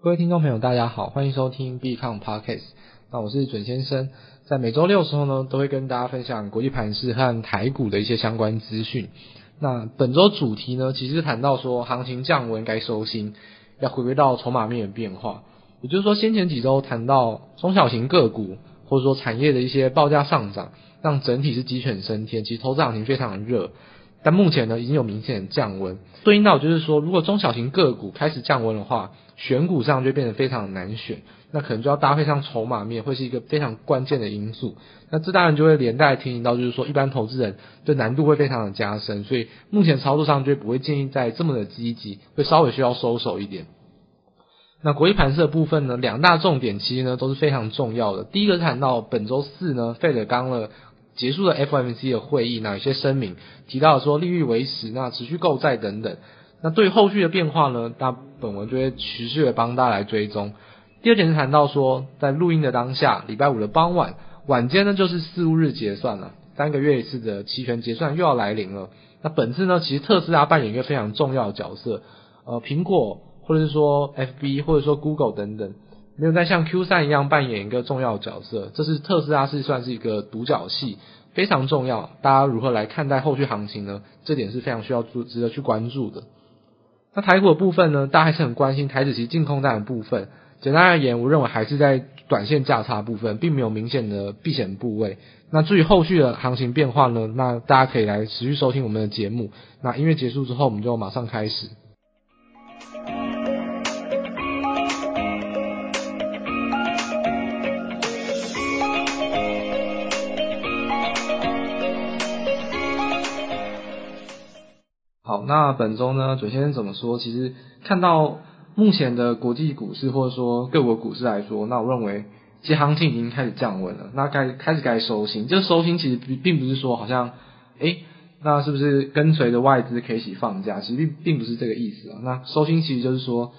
各位听众朋友，大家好，欢迎收听 b 抗 Podcast。那我是准先生，在每周六的时候呢，都会跟大家分享国际盘势和台股的一些相关资讯。那本周主题呢，其实谈到说行情降温该收心，要回归到筹码面的变化。也就是说，先前几周谈到中小型个股或者说产业的一些报价上涨，让整体是鸡犬升天，其实投资行情非常的热。但目前呢，已经有明显的降温，对应到就是说，如果中小型个股开始降温的话，选股上就变得非常难选，那可能就要搭配上筹码面，会是一个非常关键的因素。那这当然就会连带提醒到，就是说，一般投资人对难度会非常的加深，所以目前操作上就不会建议在这么的积极，会稍微需要收手一点。那国际盘势的部分呢，两大重点其实呢都是非常重要的。第一个是谈到本周四呢，费德刚了。结束了 FOMC 的会议，那有些声明提到说利率维持，那持续购债等等。那对于后续的变化呢，那本文就会持续的帮大家来追踪。第二点是谈到说，在录音的当下，礼拜五的傍晚晚间呢，就是四五日结算了，三个月一次的期权结算又要来临了。那本次呢，其实特斯拉扮演一个非常重要的角色，呃，苹果或者是说 FB 或者说 Google 等等。没有再像 Q 三一样扮演一个重要的角色，这是特斯拉是算是一个独角戏，非常重要。大家如何来看待后续行情呢？这点是非常需要注值得去关注的。那台股的部分呢，大家还是很关心台指期净空单的部分。简单而言，我认为还是在短线价差部分，并没有明显的避险部位。那至于后续的行情变化呢，那大家可以来持续收听我们的节目。那音乐结束之后，我们就马上开始。好，那本周呢，准先生怎么说？其实看到目前的国际股市或者说各国股市来说，那我认为其实行情已经开始降温了。那该开始该收心，这收心其实并并不是说好像，诶，那是不是跟随着外资可以一起放假？其实并并不是这个意思啊。那收心其实就是说，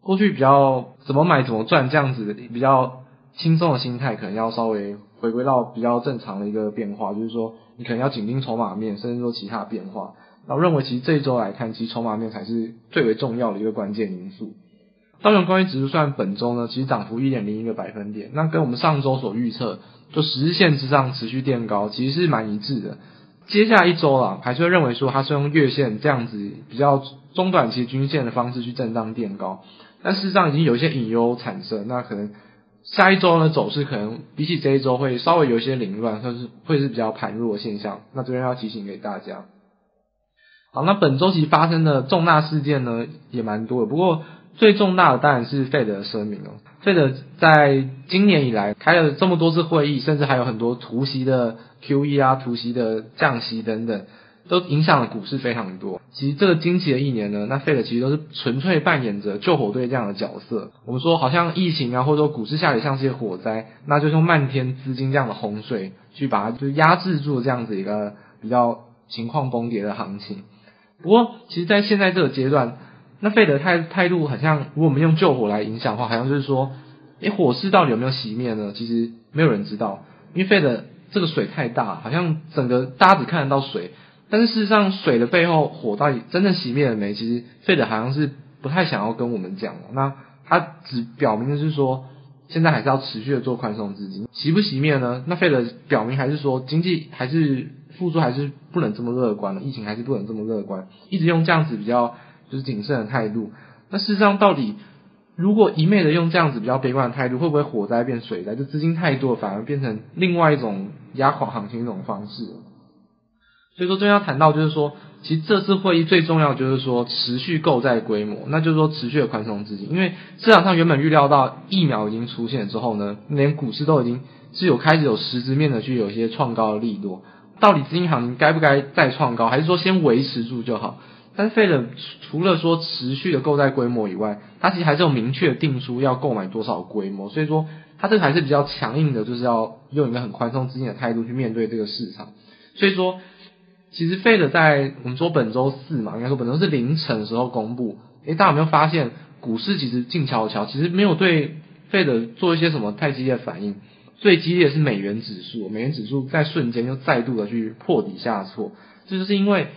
过去比较怎么买怎么赚这样子的比较轻松的心态，可能要稍微回归到比较正常的一个变化，就是说你可能要紧盯筹码面，甚至说其他变化。那我认为，其实这一周来看，其实筹码面才是最为重要的一个关键因素。道琼工业指数算本周呢，其实涨幅一点零一个百分点，那跟我们上周所预测，就十日线之上持续垫高，其实是蛮一致的。接下来一周啦，还是会认为说它是用月线这样子比较中短期均线的方式去震荡垫高，但事实上已经有一些隐忧产生，那可能下一周呢走势可能比起这一周会稍微有一些凌乱，或是会是比较盘弱的现象。那这边要提醒给大家。好，那本周其实发生的重大事件呢，也蛮多的。不过最重大的当然是费德的声明了。费德在今年以来开了这么多次会议，甚至还有很多突袭的 QE 啊、突袭的降息等等，都影响了股市非常多。其实这个惊奇的一年呢，那费德其实都是纯粹扮演着救火队这样的角色。我们说好像疫情啊，或者说股市下跌像是火灾，那就用漫天资金这样的洪水去把它就压制住这样子一个比较情况崩跌的行情。不过，其实，在现在这个阶段，那费德态态度好像，如果我们用救火来影响的话，好像就是说，诶，火势到底有没有熄灭呢？其实没有人知道，因为费德这个水太大，好像整个大家只看得到水，但是事实上，水的背后火到底真正熄灭了没？其实费德好像是不太想要跟我们讲的。那他只表明的是说，现在还是要持续的做宽松资金，熄不熄灭呢？那费德表明还是说，经济还是。复苏还是不能这么乐观了，疫情还是不能这么乐观，一直用这样子比较就是谨慎的态度。那事实上，到底如果一昧的用这样子比较悲观的态度，会不会火灾变水灾？就资金太多，反而变成另外一种压垮行情一种方式。所以说，这边要谈到就是说，其实这次会议最重要就是说持续购债规模，那就是说持续的宽松资金。因为市场上原本预料到疫苗已经出现之后呢，连股市都已经是有开始有实质面的去有一些创高的力度。到底资金行情该不该再创高，还是说先维持住就好？但是费德除了说持续的购债规模以外，它其实还是有明确定出要购买多少规模，所以说它这个还是比较强硬的，就是要用一个很宽松资金的态度去面对这个市场。所以说，其实费德在我们说本周四嘛，应该说本周是凌晨的时候公布，诶，大家有没有发现股市其实静悄悄，其实没有对费德做一些什么太激烈的反应。最激烈的是美元指数，美元指数在瞬间又再度的去破底下挫，这就是因为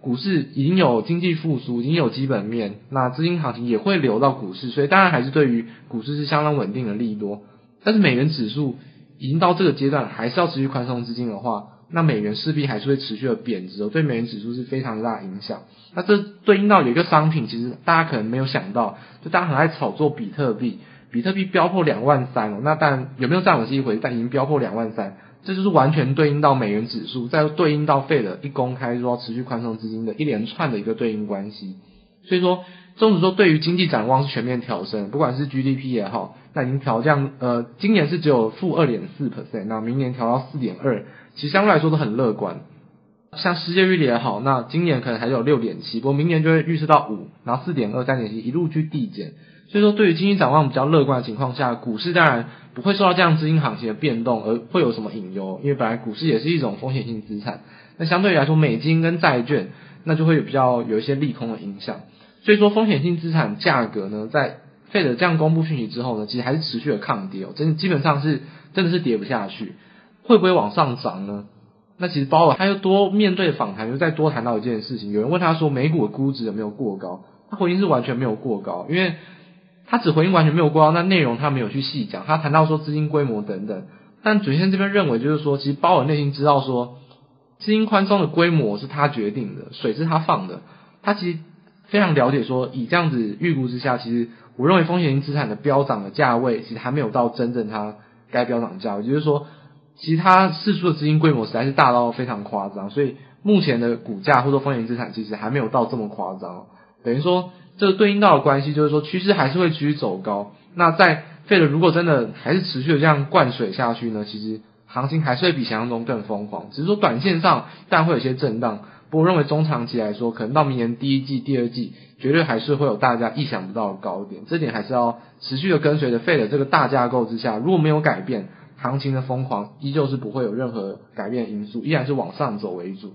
股市已经有经济复苏，已经有基本面，那资金行情也会流到股市，所以当然还是对于股市是相当稳定的利多。但是美元指数已经到这个阶段，还是要持续宽松资金的话，那美元势必还是会持续的贬值，对美元指数是非常大的影响。那这对应到有一个商品，其实大家可能没有想到，就大家很爱炒作比特币，比特币飙破两万三哦，那但有没有站稳是一回，但已经飙破两万三。这就是完全对应到美元指数，再对应到费的一公开说持续宽松资金的一连串的一个对应关系。所以说，纵使说对于经济展望是全面调升，不管是 GDP 也好，那已经调降，呃，今年是只有负二点四 percent，那明年调到四点二，其实相对来说都很乐观。像失业率也好，那今年可能还有六点七，不过明年就会预测到五，然后四点二、三点七一路去递减。所以说，对于经济展望比较乐观的情况下，股市当然不会受到这样资金行情的变动而会有什么隐忧，因为本来股市也是一种风险性资产。那相对于来说，美金跟债券那就会有比较有一些利空的影响。所以说，风险性资产价格呢，在费德这样公布讯息之后呢，其实还是持续的抗跌哦，真基本上是真的是跌不下去。会不会往上涨呢？那其实鲍尔他又多面对访谈，又再多谈到一件事情，有人问他说，美股的估值有没有过高？他回应是完全没有过高，因为。他只回应完全没有过，那内容他没有去细讲。他谈到说资金规模等等，但准先这边认为就是说，其实鲍尔内心知道说，资金宽松的规模是他决定的，水是他放的。他其实非常了解说，以这样子预估之下，其实我认为风险性资产的飙涨的价位，其实还没有到真正它该飙涨价位。就是说，其实他释出的资金规模实在是大到非常夸张，所以目前的股价或者风险资产其实还没有到这么夸张，等于说。这个对应到的关系就是说，趋势还是会继续走高。那在费的如果真的还是持续的这样灌水下去呢，其实行情还是会比想象中更疯狂。只是说短线上但会有些震荡，不过我认为中长期来说，可能到明年第一季、第二季，绝对还是会有大家意想不到的高点。这点还是要持续的跟随着费德这个大架构之下，如果没有改变，行情的疯狂依旧是不会有任何改变因素，依然是往上走为主。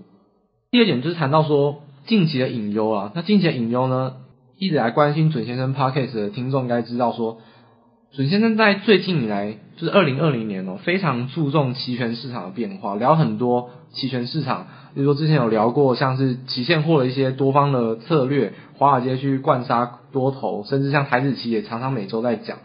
第二点就是谈到说近期的隐忧啊，那近期的隐忧呢？一直来关心准先生 Podcast 的听众应该知道说，准先生在最近以来，就是二零二零年哦，非常注重期权市场的变化，聊很多期权市场，比如说之前有聊过像是期现货的一些多方的策略，华尔街去灌杀多头，甚至像台子期也常常每周在讲。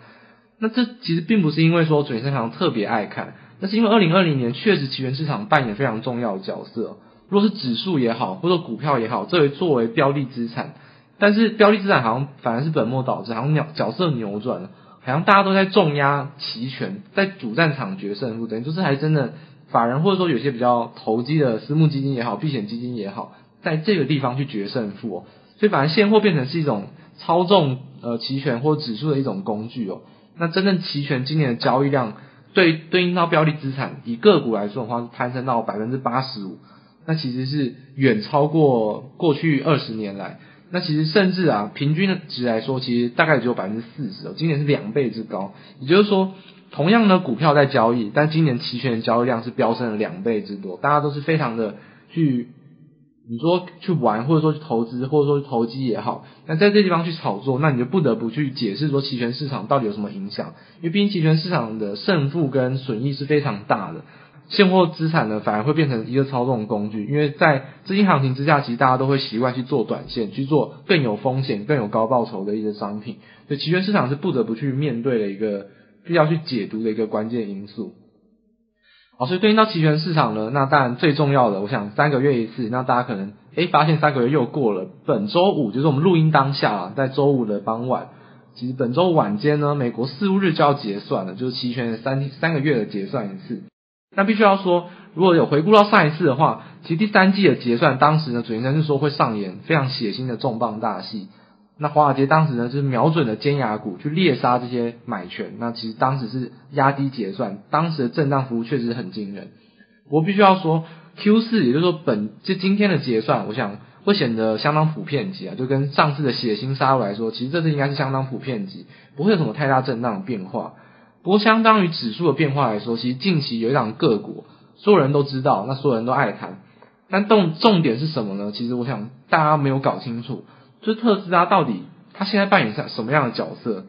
那这其实并不是因为说准先生特别爱看，那是因为二零二零年确实期权市场扮演非常重要的角色，如果是指数也好，或者股票也好，作为作为标的资产。但是标的资产好像反而是本末倒置，好像角角色扭转了，好像大家都在重压期权，在主战场决胜负，等于就是还真的法人或者说有些比较投机的私募基金也好，避险基金也好，在这个地方去决胜负哦，所以反而现货变成是一种 操纵呃期权或指数的一种工具哦。那真正期权今年的交易量对对应到标的资产，以个股来说的话，攀升到百分之八十五，那其实是远超过过去二十年来。那其实甚至啊，平均值来说，其实大概只有百分之四十哦，今年是两倍之高。也就是说，同样的股票在交易，但今年期权的交易量是飙升了两倍之多。大家都是非常的去，你说去玩，或者说去投资，或者说去投机也好，那在这地方去炒作，那你就不得不去解释说期权市场到底有什么影响，因为毕竟期权市场的胜负跟损益是非常大的。现货资产呢，反而会变成一个操纵工具，因为在资金行情之下，其实大家都会习惯去做短线，去做更有风险、更有高报酬的一些商品。所以期权市场是不得不去面对的一个必要去解读的一个关键因素。好，所以对应到期权市场呢，那当然最重要的，我想三个月一次，那大家可能诶发现三个月又过了，本周五就是我们录音当下啊，在周五的傍晚，其实本周晚间呢，美国四五日就要结算了，就是期权三三个月的结算一次。那必须要说，如果有回顾到上一次的话，其实第三季的结算，当时呢，主持人是说会上演非常血腥的重磅大戏。那华尔街当时呢，就是瞄准了尖牙股去猎杀这些买权。那其实当时是压低结算，当时的震荡幅度确实很惊人。我必须要说，Q 四也就是说本就今天的结算，我想会显得相当普遍级啊，就跟上次的血腥杀戮来说，其实这次应该是相当普遍级，不会有什么太大震荡的变化。不过，相当于指数的变化来说，其实近期有一档个股，所有人都知道，那所有人都爱谈。但重重点是什么呢？其实我想大家没有搞清楚，就是特斯拉到底它现在扮演什么样的角色？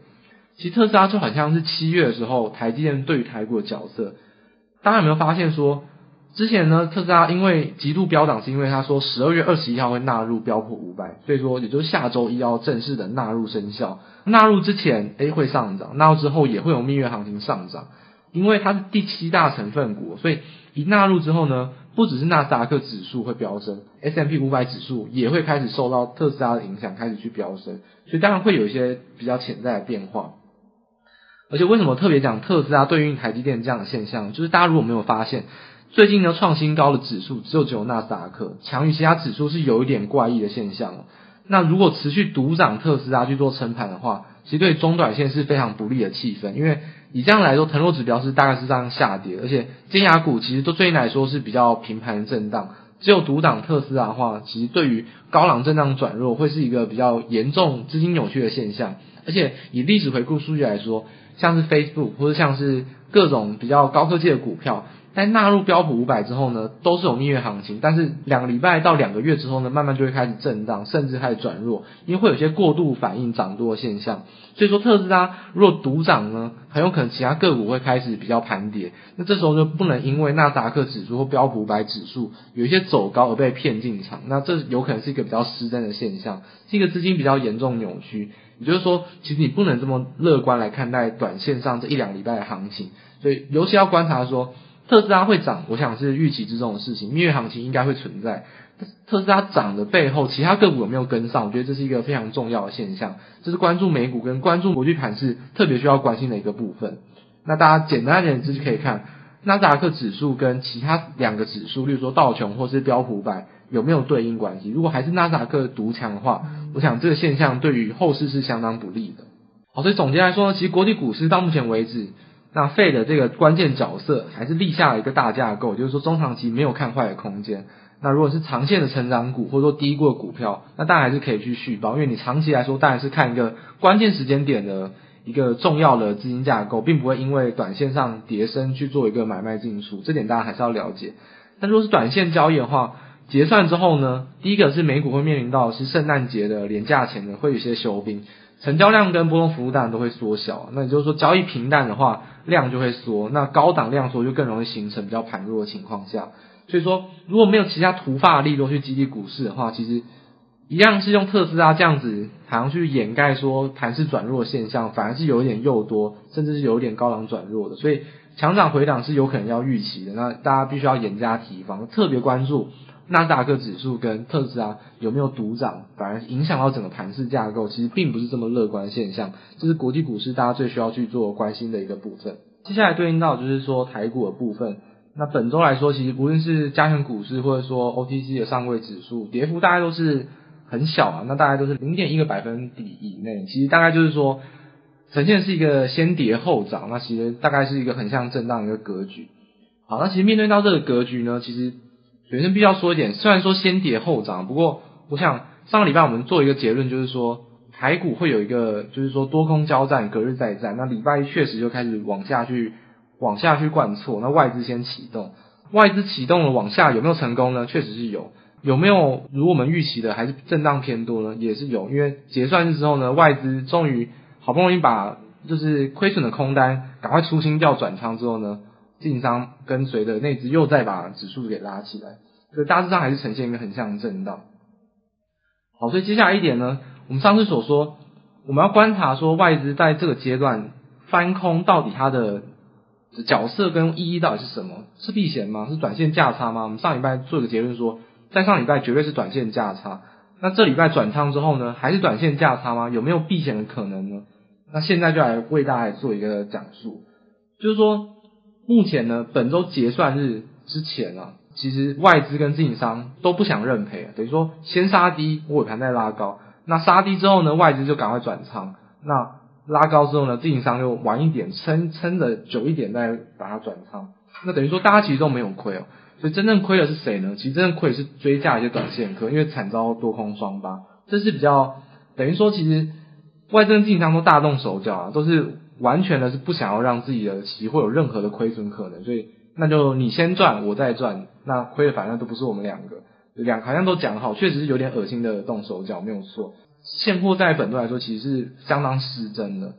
其实特斯拉就好像是七月的时候台积电对于台股的角色。大家有没有发现说，之前呢，特斯拉因为极度飙涨，是因为他说十二月二十一号会纳入标普五百，所以说也就是下周一要正式的纳入生效。纳入之前，A 会上涨；纳入之后也会有蜜月行情上涨，因为它是第七大成分股，所以一纳入之后呢，不只是纳斯达克指数会飙升，S M P 五百指数也会开始受到特斯拉的影响，开始去飙升，所以当然会有一些比较潜在的变化。而且为什么特别讲特斯拉对应台积电这样的现象？就是大家如果没有发现。最近呢，创新高的指数只有只有纳斯达克强于其他指数，是有一点怪异的现象。那如果持续独涨特斯拉去做撑盘的话，其实对中短线是非常不利的气氛。因为以这样来说，腾落指标是大概是这样下跌，而且尖牙股其实都最近来说是比较平盘震荡。只有独涨特斯拉的话，其实对于高档震荡转弱会是一个比较严重资金扭曲的现象。而且以历史回顾数据来说，像是 Facebook 或者像是各种比较高科技的股票。但纳入标普五百之后呢，都是有蜜月行情，但是两个礼拜到两个月之后呢，慢慢就会开始震荡，甚至开始转弱，因为会有些过度反应涨多的现象。所以说特斯拉如果独涨呢，很有可能其他个股会开始比较盘跌。那这时候就不能因为纳斯达克指数或标普五百指数有一些走高而被骗进场，那这有可能是一个比较失真的现象，是一个资金比较严重扭曲。也就是说，其实你不能这么乐观来看待短线上这一两礼拜的行情，所以尤其要观察说。特斯拉会涨，我想是预期之中的事情。蜜月行情应该会存在。特斯拉涨的背后，其他个股有没有跟上？我觉得这是一个非常重要的现象，这是关注美股跟关注国际盘是特别需要关心的一个部分。那大家简单一点就是可以看纳斯达克指数跟其他两个指数，例如说道琼或是标普百有没有对应关系。如果还是纳斯达克独强的话，我想这个现象对于后市是相当不利的。好，所以总结来说呢，其实国际股市到目前为止。那费的这个关键角色还是立下了一个大架构，就是说中长期没有看坏的空间。那如果是长线的成长股或者说低估的股票，那当然还是可以去续抱，因为你长期来说当然是看一个关键时间点的一个重要的资金架构，并不会因为短线上跌升去做一个买卖进出，这点大家还是要了解。但如果是短线交易的话，结算之后呢，第一个是美股会面临到是圣诞节的连假前呢会有些休兵。成交量跟波动幅度当然都会缩小，那也就是说交易平淡的话，量就会缩，那高档量缩就更容易形成比较盘弱的情况下。所以说，如果没有其他突发的利多去激励股市的话，其实一样是用特斯拉这样子好像去掩盖说盘势转弱的现象，反而是有一点诱多，甚至是有一点高档转弱的，所以强涨回档是有可能要预期的。那大家必须要严加提防，特别关注。纳斯达克指数跟特斯拉有没有独涨，反而影响到整个盘市架构，其实并不是这么乐观现象。这是国际股市大家最需要去做关心的一个部分。接下来对应到就是说台股的部分。那本周来说，其实不论是加权股市或者说 OTC 的上柜指数，跌幅大概都是很小啊，那大概都是零点一个百分比以内。其实大概就是说，呈现是一个先跌后涨，那其实大概是一个很像震荡一个格局。好，那其实面对到这个格局呢，其实。本身必须要说一点，虽然说先跌后涨，不过我想上个礼拜我们做一个结论，就是说台股会有一个，就是说多空交战，隔日再战。那礼拜一确实就开始往下去，往下去灌错。那外资先启动，外资启动了往下有没有成功呢？确实是有。有没有如我们预期的，还是震荡偏多呢？也是有。因为结算日之后呢，外资终于好不容易把就是亏损的空单赶快出清掉转仓之后呢。进商跟随的内资又再把指数给拉起来，所以大致上还是呈现一个很像震荡。好，所以接下来一点呢，我们上次所说，我们要观察说外资在这个阶段翻空到底它的角色跟意义到底是什么？是避险吗？是短线价差吗？我们上礼拜做一个结论说，在上礼拜绝对是短线价差。那这礼拜转仓之后呢，还是短线价差吗？有没有避险的可能呢？那现在就来为大家做一个讲述，就是说。目前呢，本周结算日之前啊，其实外资跟自营商都不想认赔，等于说先杀低，尾盘再拉高。那杀低之后呢，外资就赶快转仓。那拉高之后呢，自营商就晚一点，撑撑的久一点再把它转仓。那等于说大家其实都没有亏哦，所以真正亏的是谁呢？其实真正亏的是追价一些短线客，因为惨遭多空双巴。这是比较等于说，其实外资跟自营商都大动手脚啊，都是。完全的是不想要让自己的期货有任何的亏损可能，所以那就你先赚，我再赚，那亏的反正都不是我们两个，两好像都讲好，确实是有点恶心的动手脚，没有错。现货在本度来说其实是相当失真的。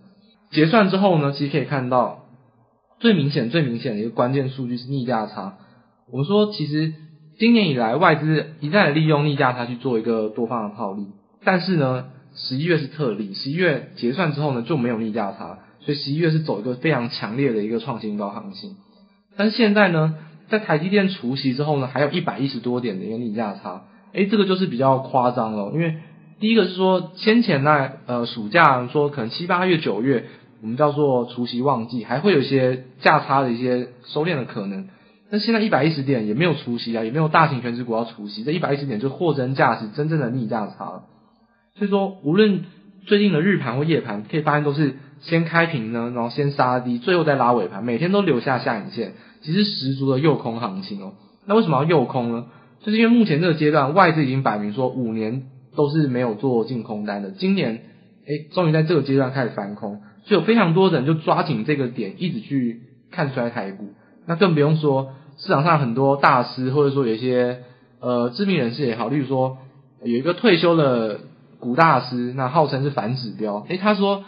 结算之后呢，其实可以看到最明显、最明显的一个关键数据是逆价差。我们说，其实今年以来外资一再利用逆价差去做一个多方的套利，但是呢，十一月是特例，十一月结算之后呢就没有逆价差，所以十一月是走一个非常强烈的一个创新高行情。但现在呢，在台积电除息之后呢，还有一百一十多点的一个逆价差，诶，这个就是比较夸张了，因为第一个是说先前那呃暑假说可能七八月九月。我们叫做除息旺季，还会有一些价差的一些收敛的可能。但现在一百一十点也没有除息啊，也没有大型全值股要除息，这一百一十点就货真价实，真正的逆价差了。所以说，无论最近的日盘或夜盘，可以发现都是先开平呢，然后先杀低，最后再拉尾盘，每天都留下下影线，其实十足的诱空行情哦。那为什么要诱空呢？就是因为目前这个阶段外资已经摆明说五年都是没有做净空单的，今年诶终于在这个阶段开始翻空。所以有非常多人就抓紧这个点，一直去看衰台股。那更不用说市场上很多大师，或者说有一些呃知名人士也好，例如说有一个退休的股大师，那号称是反指标。诶，他说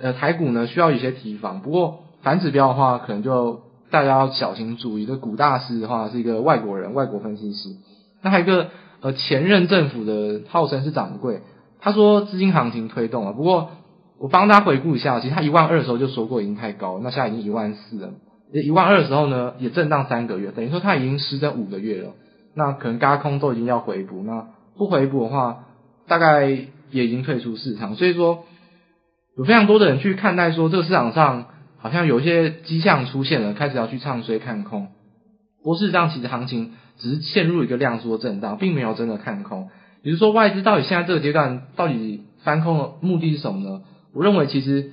呃台股呢需要一些提防，不过反指标的话，可能就大家要小心注意。这股大师的话是一个外国人，外国分析师。那还有一个呃前任政府的号称是掌柜，他说资金行情推动了，不过。我帮大家回顾一下，其实他一万二的时候就说过已经太高，那现在已经一万四了。一万二的时候呢，也震荡三个月，等于说他已经失真五个月了。那可能轧空都已经要回补，那不回补的话，大概也已经退出市场。所以说，有非常多的人去看待说，这个市场上好像有一些迹象出现了，开始要去唱衰看空。不过事实上，其实行情只是陷入一个量缩震荡，并没有真的看空。比如说，外资到底现在这个阶段到底翻空的目的是什么呢？我认为，其实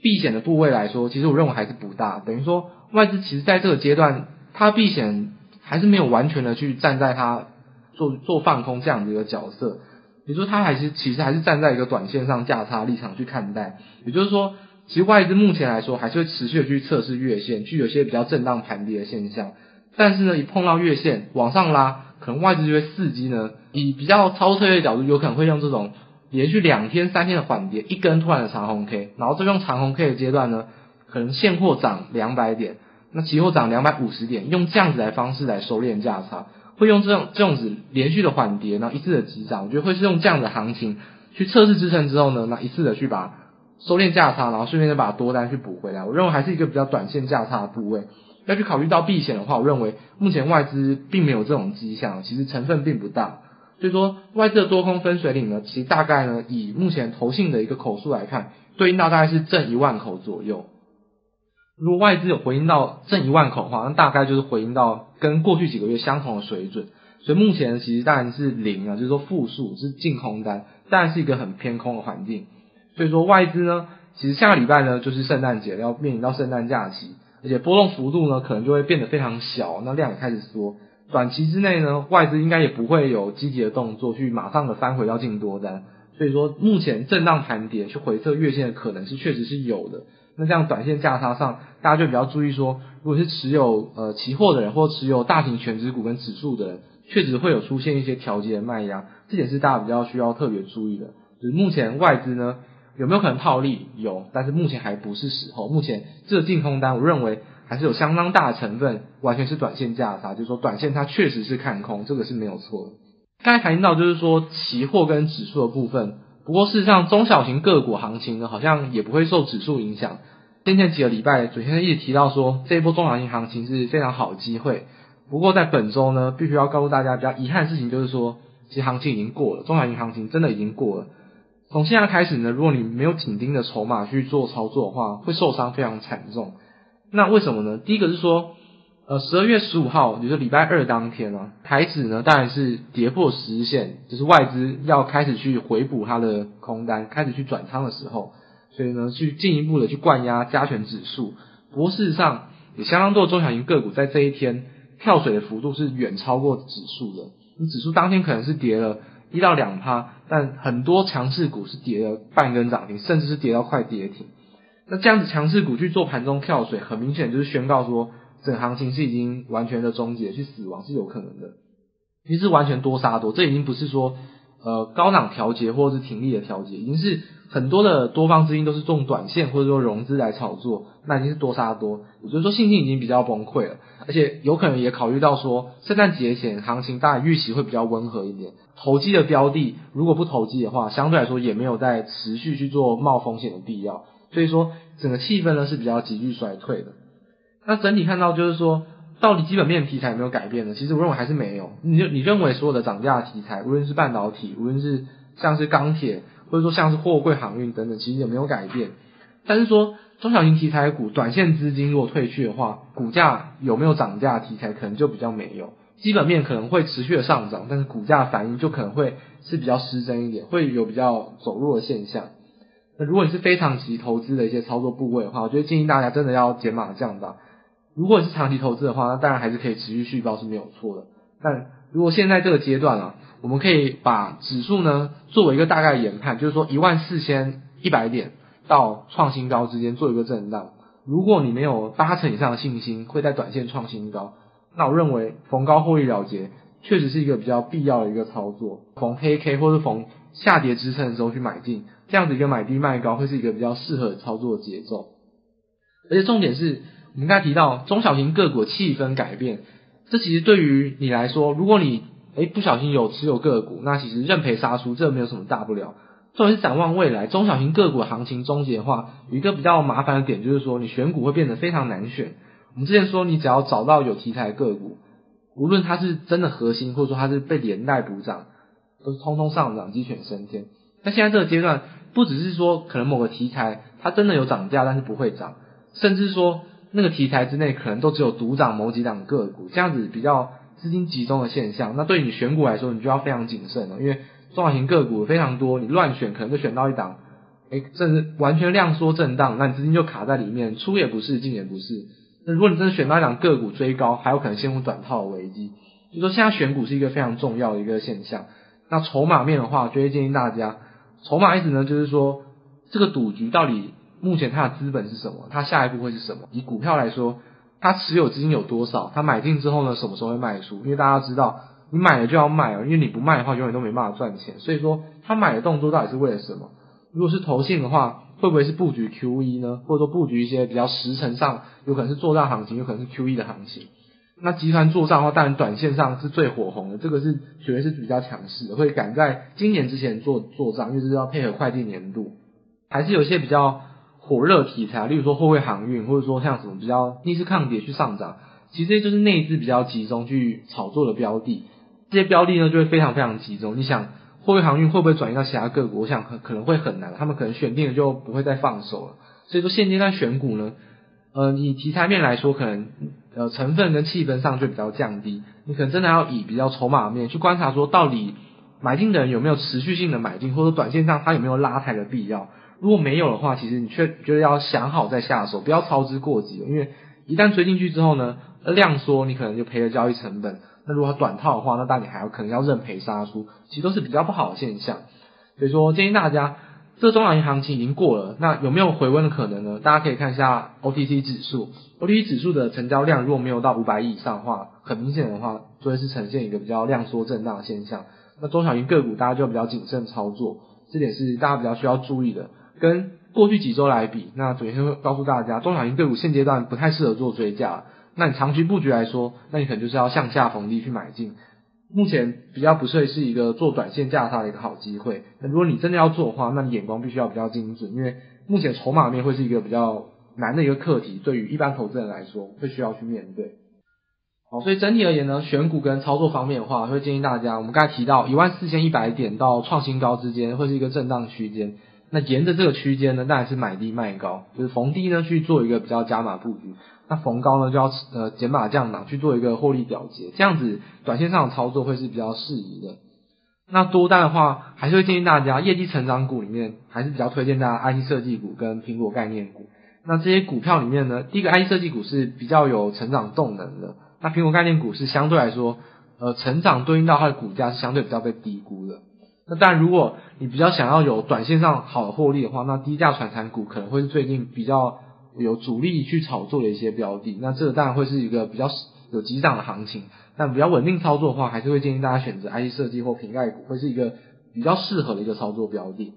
避险的部位来说，其实我认为还是不大。等于说，外资其实在这个阶段，它避险还是没有完全的去站在它做做放空这样的一个角色。也就是说，它还是其实还是站在一个短线上价差立场去看待。也就是说，其实外资目前来说还是会持续的去测试月线，去有些比较震荡盘跌的现象。但是呢，一碰到月线往上拉，可能外资就会伺机呢，以比较超策略的角度，有可能会用这种。连续两天、三天的缓跌，一根突然的长红 K，然后这种长红 K 的阶段呢，可能现货涨两百点，那期货涨两百五十点，用这样子来方式来收敛价差，会用这种这种子连续的缓跌，然后一次的急涨，我觉得会是用这样的行情去测试支撑之后呢，那一次的去把收敛价差，然后顺便再把多单去补回来。我认为还是一个比较短线价差的部位，要去考虑到避险的话，我认为目前外资并没有这种迹象，其实成分并不大。所以说，外资的多空分水岭呢，其实大概呢，以目前投信的一个口数来看，对应到大概是正一万口左右。如果外资有回应到正一万口的话，那大概就是回应到跟过去几个月相同的水准。所以目前其实当然是零啊，就是说负数是净空单，当然是一个很偏空的环境。所以说外资呢，其实下个礼拜呢就是圣诞节，要面临到圣诞假期，而且波动幅度呢可能就会变得非常小，那量也开始缩。短期之内呢，外资应该也不会有积极的动作去马上的翻回到净多单，所以说目前震荡盘跌去回测月线的可能是确实是有的。那这样短线价差上，大家就比较注意说，如果是持有呃期货的人或持有大型全值股跟指数的人，确实会有出现一些调节的卖压，这点是大家比较需要特别注意的。就是目前外资呢有没有可能套利？有，但是目前还不是时候。目前这个净空单，我认为。还是有相当大的成分，完全是短线价差，就是说短线它确实是看空，这个是没有错的。刚才谈到就是说期货跟指数的部分，不过事实上中小型个股行情呢，好像也不会受指数影响。先前几个礼拜，主先生一直提到说这一波中小型行情是非常好的机会。不过在本周呢，必须要告诉大家比较遗憾的事情，就是说其实行情已经过了，中小型行情真的已经过了。从现在开始呢，如果你没有紧盯的筹码去做操作的话，会受伤非常惨重。那为什么呢？第一个是说，呃，十二月十五号，也就是礼拜二当天啊，台指呢当然是跌破十日线，就是外资要开始去回补它的空单，开始去转仓的时候，所以呢，去进一步的去灌压加权指数。不过事实上，也相当多的中小型个股在这一天跳水的幅度是远超过指数的。你指数当天可能是跌了一到两趴，但很多强势股是跌了半根涨停，甚至是跌到快跌停。那这样子强势股去做盘中跳水，很明显就是宣告说，整行情是已经完全的终结，去死亡是有可能的。其实完全多杀多，这已经不是说呃高档调节或者是停利的调节，已经是很多的多方资金都是用短线或者说融资来炒作，那已经是多杀多，也就是说信心已经比较崩溃了，而且有可能也考虑到说圣诞节前行情大概预期会比较温和一点，投机的标的如果不投机的话，相对来说也没有在持续去做冒风险的必要，所以说整个气氛呢是比较急剧衰退的。那整体看到就是说，到底基本面题材有没有改变呢？其实我认为还是没有。你就你认为所有的涨价题材，无论是半导体，无论是像是钢铁。或者说像是货柜航运等等，其实也没有改变。但是说中小型题材股，短线资金如果退去的话，股价有没有涨价题材可能就比较没有。基本面可能会持续的上涨，但是股价反应就可能会是比较失真一点，会有比较走弱的现象。那如果你是非常期投资的一些操作部位的话，我觉得建议大家真的要减码降档。如果你是长期投资的话，那当然还是可以持续续抱是没有错的。但如果现在这个阶段啊，我们可以把指数呢作为一个大概研判，就是说一万四千一百点到创新高之间做一个震荡。如果你没有八成以上的信心会在短线创新高，那我认为逢高获利了结确实是一个比较必要的一个操作。逢黑 K 或者逢下跌支撑的时候去买进，这样子一个买低卖高会是一个比较适合的操作节奏。而且重点是我们刚才提到中小型个股的气氛改变，这其实对于你来说，如果你诶，不小心有持有个股，那其实认赔杀出，这没有什么大不了。作为展望未来，中小型个股行情终结的话，有一个比较麻烦的点，就是说你选股会变得非常难选。我们之前说，你只要找到有题材的个股，无论它是真的核心，或者说它是被连带补涨，都是通通上涨，鸡犬升天。那现在这个阶段，不只是说可能某个题材它真的有涨价，但是不会涨，甚至说那个题材之内可能都只有独涨某几档个股，这样子比较。资金集中的现象，那对你选股来说，你就要非常谨慎了，因为中小型个股非常多，你乱选可能就选到一档，诶，甚至完全量缩震荡，那你资金就卡在里面，出也不是，进也不是。那如果你真的选到一档个股追高，还有可能陷入短套的危机。就说现在选股是一个非常重要的一个现象。那筹码面的话，就会建议大家，筹码意思呢，就是说这个赌局到底目前它的资本是什么，它下一步会是什么？以股票来说。他持有资金有多少？他买进之后呢，什么时候会卖出？因为大家知道，你买了就要卖哦，因为你不卖的话，永远都没办法赚钱。所以说，他买的动作到底是为了什么？如果是投信的话，会不会是布局 QE 呢？或者说布局一些比较时程上有可能是作帐行情，有可能是 QE 的行情？那集团做账的话，当然短线上是最火红的，这个是绝对是比较强势的，会赶在今年之前做做账，因为是要配合会计年度，还是有一些比较。火热题材，例如说货柜航运，或者说像什么比较逆势抗跌去上涨，其实这些就是内资比较集中去炒作的标的。这些标的呢，就会非常非常集中。你想货柜航运会不会转移到其他各国？我想可可能会很难，他们可能选定了就不会再放手了。所以说现阶段选股呢，呃，以题材面来说，可能呃成分跟气氛上就比较降低。你可能真的要以比较筹码面去观察，说到底买进的人有没有持续性的买进，或者短线上他有没有拉抬的必要。如果没有的话，其实你却觉得要想好再下手，不要操之过急。因为一旦追进去之后呢，量缩你可能就赔了交易成本。那如果短套的话，那当你还有可能要认赔杀出，其实都是比较不好的现象。所以说建议大家，这中小型行情已经过了，那有没有回温的可能呢？大家可以看一下 OTC 指数，OTC 指数的成交量如果没有到五百亿以上的话，很明显的话就会是呈现一个比较量缩震荡的现象。那中小型个股大家就比较谨慎操作，这点是大家比较需要注意的。跟过去几周来比，那昨天会告诉大家，中小型个股现阶段不太适合做追加。那你长期布局来说，那你可能就是要向下逢低去买进。目前比较不是是一个做短线价差的一个好机会。那如果你真的要做的话，那你眼光必须要比较精准，因为目前筹码面会是一个比较难的一个课题，对于一般投资人来说会需要去面对。好，所以整体而言呢，选股跟操作方面的话，会建议大家，我们刚才提到一万四千一百点到创新高之间会是一个震荡区间。那沿着这个区间呢，当然是买低卖高，就是逢低呢去做一个比较加码布局，那逢高呢就要呃减码降档去做一个获利了结，这样子短线上的操作会是比较适宜的。那多单的话，还是会建议大家业绩成长股里面，还是比较推荐大家 IT 设计股跟苹果概念股。那这些股票里面呢，第一个 IT 设计股是比较有成长动能的，那苹果概念股是相对来说，呃，成长对应到它的股价是相对比较被低估的。那但，如果你比较想要有短线上好的获利的话，那低价传产股可能会是最近比较有主力去炒作的一些标的。那这个当然会是一个比较有急涨的行情。但比较稳定操作的话，还是会建议大家选择 IC 设计或瓶盖股，会是一个比较适合的一个操作标的。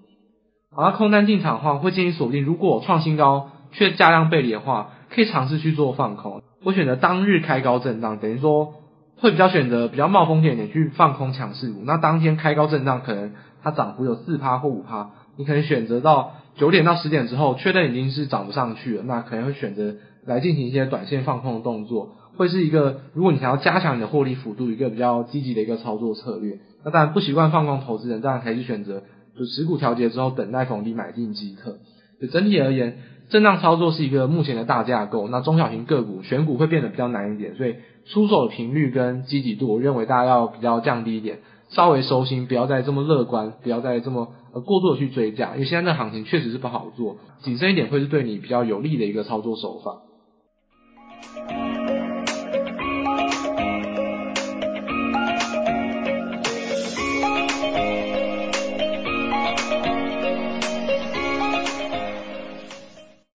而，空单进场的话，会建议锁定，如果创新高却价量背离的话，可以尝试去做放空。我选择当日开高震荡，等于说会比较选择比较冒风险点去放空强势股。那当天开高震荡，可能它涨幅有四趴或五趴，你可能选择到九点到十点之后，确认已经是涨不上去了，那可能会选择来进行一些短线放空的动作。会是一个，如果你想要加强你的获利幅度，一个比较积极的一个操作策略。那当然不习惯放空投资人，当然可以去选择，就持股调节之后等待逢低买进即可。就整体而言，震荡操作是一个目前的大架构。那中小型个股选股会变得比较难一点，所以出手的频率跟积极度，我认为大家要比较降低一点，稍微收心，不要再这么乐观，不要再这么呃过度的去追价，因为现在这行情确实是不好做，谨慎一点会是对你比较有利的一个操作手法。